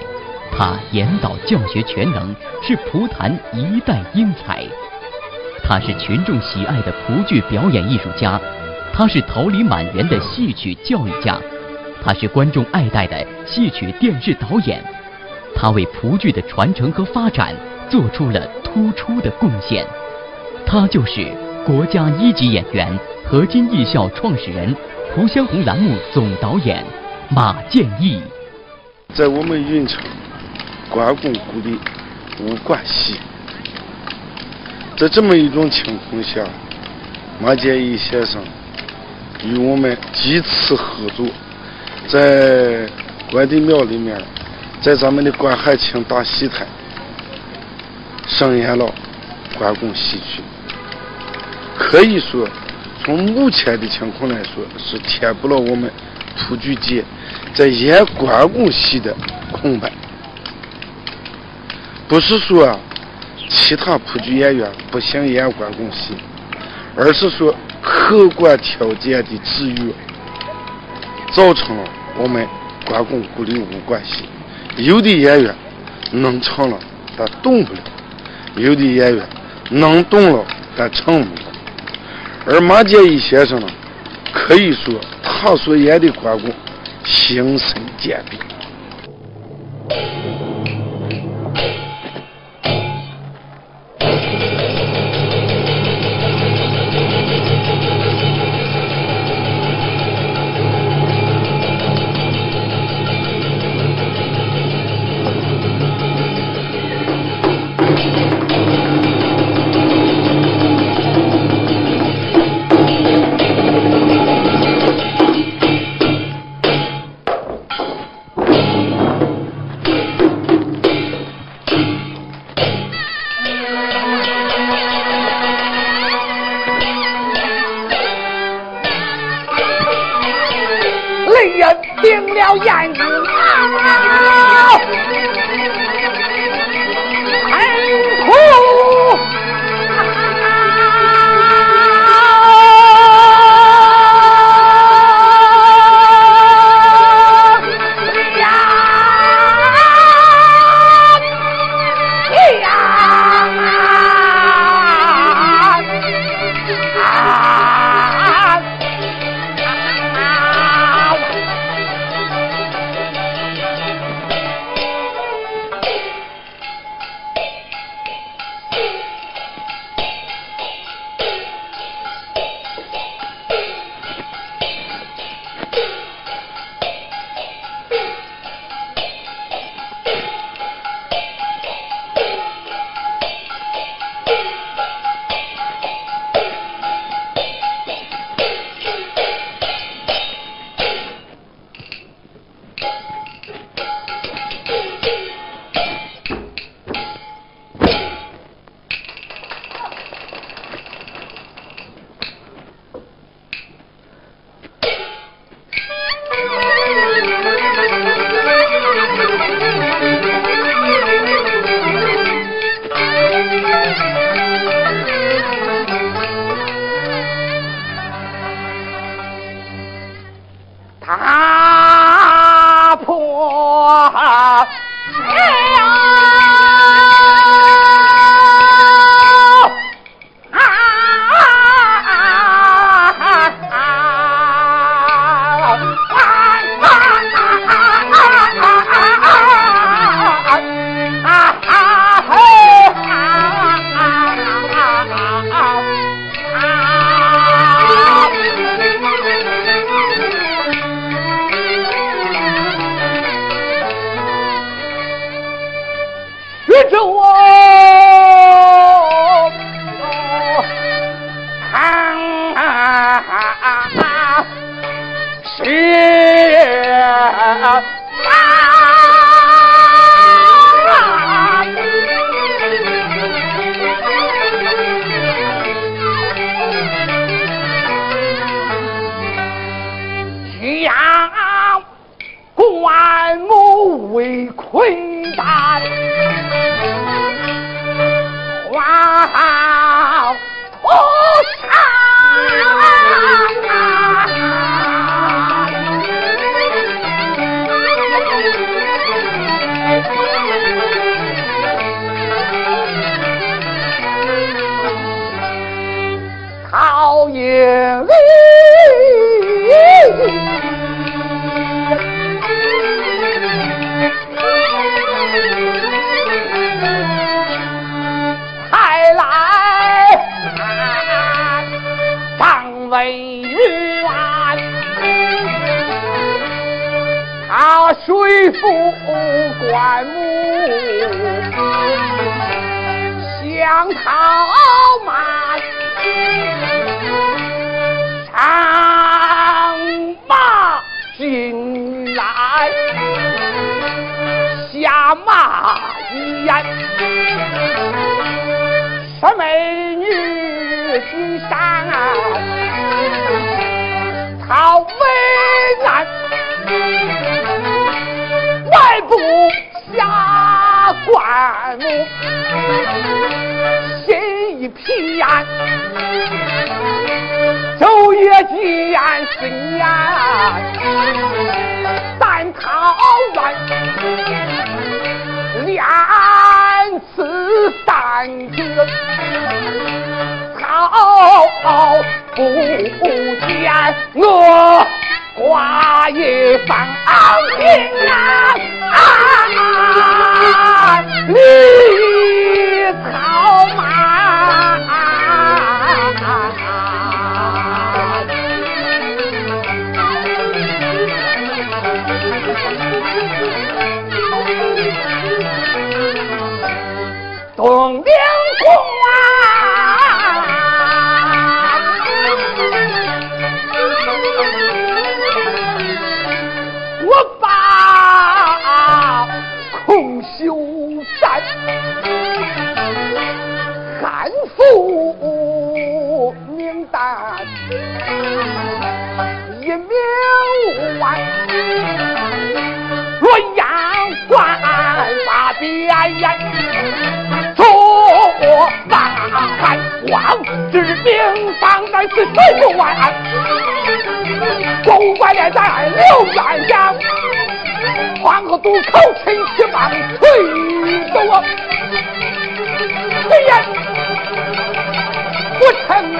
他演导教学全能，是蒲坛一代英才。他是群众喜爱的蒲剧表演艺术家，他是桃李满园的戏曲教育家，他是观众爱戴的戏曲电视导演。他为蒲剧的传承和发展做出了突出的贡献。他就是国家一级演员、何金艺校创始人。《蒲香红》栏目总导演马建义，在我们运城关公故里武馆戏，在这么一种情况下，马建义先生与我们几次合作，在关帝庙里面，在咱们的关汉卿大戏台上演了关公戏曲，可以说。从目前的情况来说，是填补了我们蒲剧界在演关公戏的空白。不是说其他普剧演员不想演关公戏，而是说客观条件的制约，造成了我们关公故里武关系。有的演员能唱了，但动不了；有的演员能动了，但唱不了。而马建义先生呢，可以说他所演的关公，形神兼备。放在此九万，公关连在刘元祥，黄河渡口陈其邦推走我，虽然不成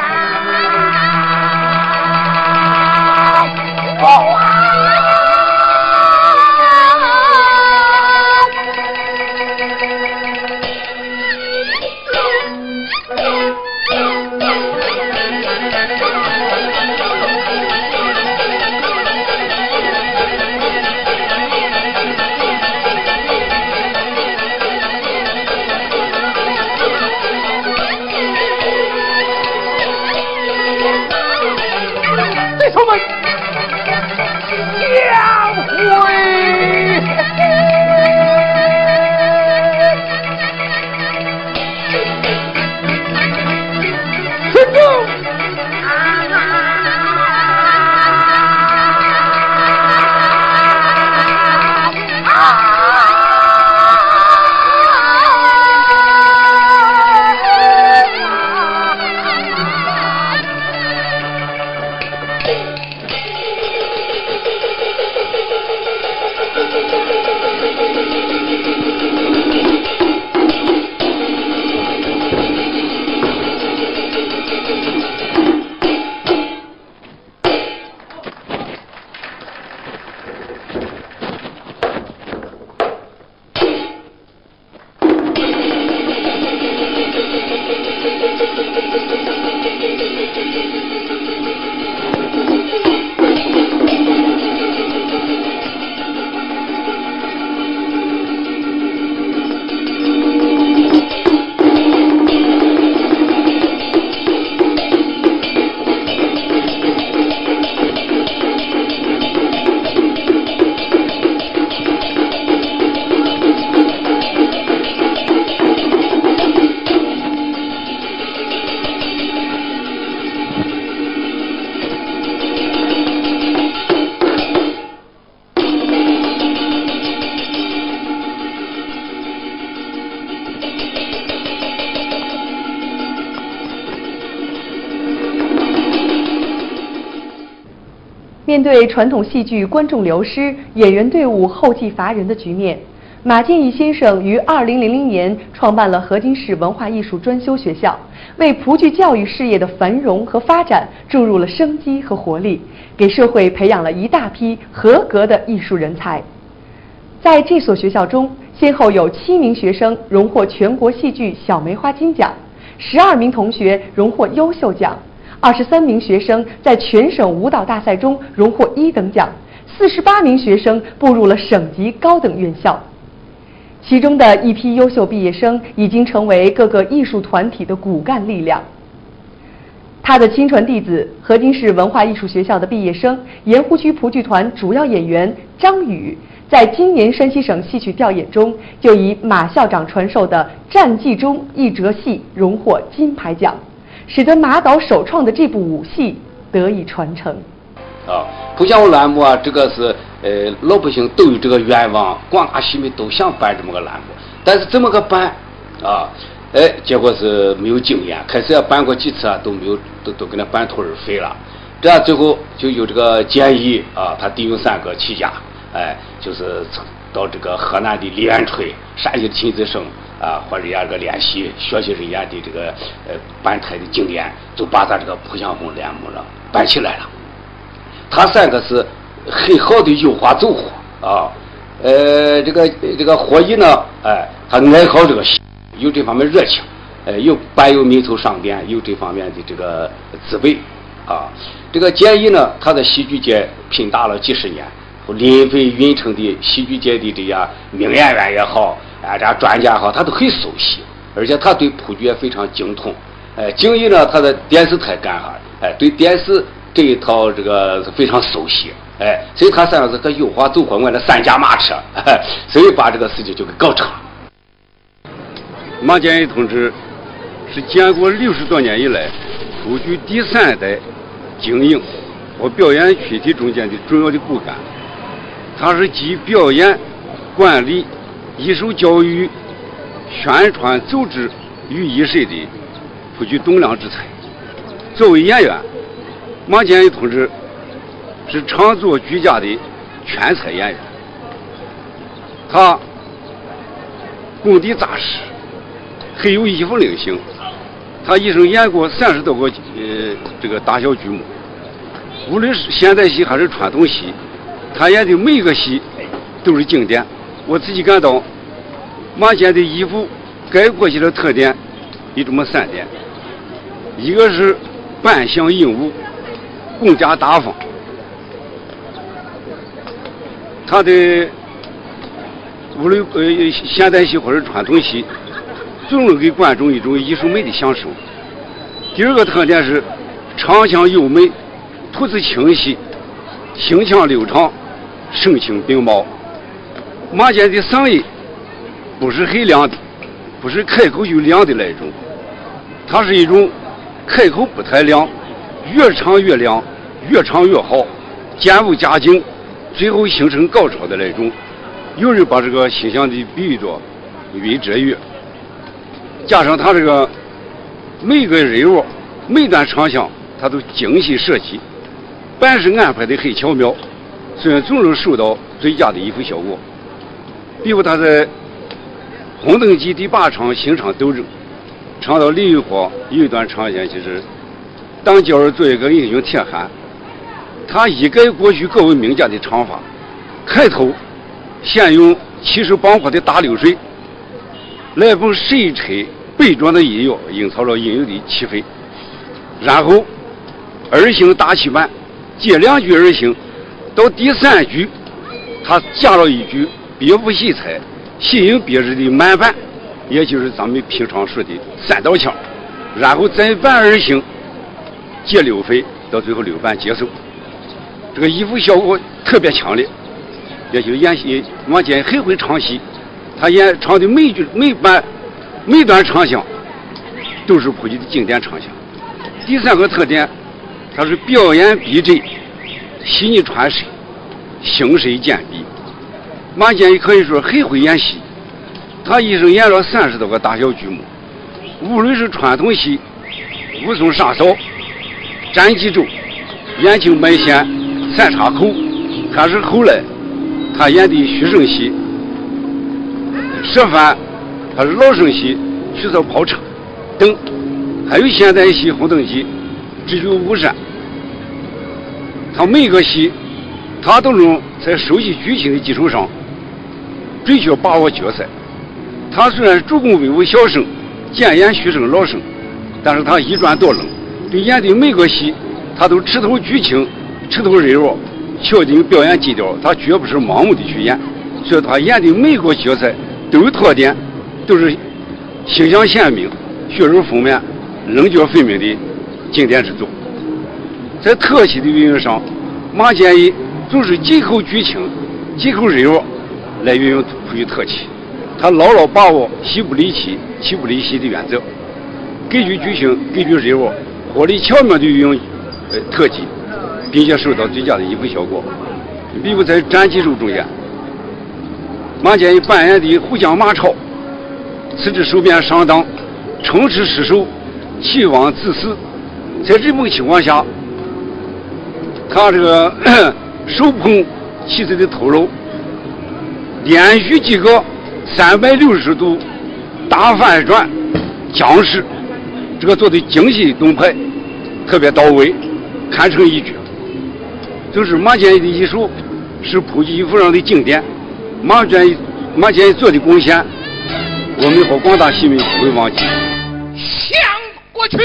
传统戏剧观众流失、演员队伍后继乏人的局面，马建义先生于2000年创办了河津市文化艺术专修学校，为蒲剧教育事业的繁荣和发展注入了生机和活力，给社会培养了一大批合格的艺术人才。在这所学校中，先后有七名学生荣获全国戏剧小梅花金奖，十二名同学荣获优秀奖。二十三名学生在全省舞蹈大赛中荣获一等奖，四十八名学生步入了省级高等院校。其中的一批优秀毕业生已经成为各个艺术团体的骨干力量。他的亲传弟子，河津市文化艺术学校的毕业生、盐湖区蒲剧团主要演员张宇，在今年山西省戏曲调演中就以马校长传授的《战记》中一折戏荣获金牌奖。使得马导首创的这部武戏得以传承。啊，蒲江湖栏目啊，这个是呃老百姓都有这个愿望，广大戏迷都想办这么个栏目，但是怎么个办啊？哎，结果是没有经验，开始也办过几次啊，都没有，都都给他半途而废了。这样最后就有这个建议啊，他弟兄三个起家，哎，就是到这个河南的李安春、陕西的秦子生啊，和人家这个练习学习人家的这个呃办台的经验，就把咱这个浦项红联盟了办起来了。他三个是很好的有话走火啊，呃，这个这个霍一呢，哎，他爱好这个戏，有这方面热情，呃，有伴有民族上点，有这方面的这个资本啊。这个建议呢，他在戏剧界拼打了几十年，临汾、运城的戏剧界的这些名演员也好，啊，这专家哈，他都很熟悉，而且他对谱剧也非常精通。哎，经营呢，他在电视台干哈，哎，对电视。这一套这个非常熟悉，哎，所以他三个是个有话走火，我的三驾马车，所以把这个事情就给搞成了。马建义同志是建国六十多年以来谱剧第三代经营和表演群体中间的重要的骨干，他是集表演、管理、艺术教育、宣传、组织于一身的谱剧栋梁之才。作为演员。马建义同志是唱作俱佳的全才演员，他功底扎实，很有艺术灵性。他一生演过三十多个呃这个大小剧目，无论是现代戏还是传统戏，他演的每一个戏都是经典。我自己感到，马建的衣服概括起来特点有这么三点：一个是扮相英武。更加大方，他的无论呃现代戏或者传统戏，总能给观众一种艺术美的享受。第二个特点是唱腔优美，吐字清晰，行腔流畅，声情并茂。马健的嗓音不是很亮的，不是开口就亮的那一种，它是一种开口不太亮。越唱越亮，越唱越好，渐入佳境，最后形成高潮的那种。有人把这个形象的比喻作云遮月，加上他这个每个人物、每段唱腔，他都精心设计，办事安排的很巧妙，所以总能收到最佳的艺术效果。比如他在《红灯记》第八场刑场斗争，唱到李玉华有一段唱腔，就是。当娇儿做一个英雄铁汉，他一改过去各位名家的唱法，开头先用气势磅礴的大流水，来封神沉悲壮的音乐，营造了应有的气氛。然后二行大气板接两句二行，到第三句，他加了一句别富喜彩，吸引别人的慢板，也就是咱们平常说的三道腔，然后再板二星。接六分，到最后六板结束，这个衣服效果特别强烈。也就演戏，王建很会唱戏，他演唱的每句每板每段唱腔都是普及的经典唱腔。第三个特点，他是表演逼真，细腻传神，形神兼备。马建义可以说很会演戏，他一生演了三十多个大小剧目，无论是传统戏、武松杀嫂。战济州、延庆埋线、三岔口，还是后来他演的徐生戏、蛇饭，还是老生戏、取草跑车等，还有现代戏《红灯记》、智取巫山。他每个戏，他都能在熟悉剧情的基础上，准确把握角色。他虽然主攻威武小生，兼演虚声老生，但是他一转多冷。对演的每个戏，他都吃透剧情，吃透人物，确定表演基调。他绝不是盲目的去演，所以他演的每个角色都有特点，都是形象鲜明、血肉丰满、棱角分明的经典之作。在特写的运用上，马建义总是紧扣剧情、紧扣人物来运用出去特写。他牢牢把握“戏不离气，气不离戏”的原则，根据剧情，根据人物。合理巧妙的运用特技，并且收到最佳的衣服效果。比如在战技术中间，马建义扮演的虎将马超，此之手边上当，诚实失守，气亡自死。在这种情况下，他这个手捧妻子的头颅，连续几个三百六十度大反转僵尸，这个做的精细动派，特别到位，堪称一绝。就是马建义的艺术是普及衣服上的经典，马建义马建义做的贡献，我们和广大市民不会忘记。向过去。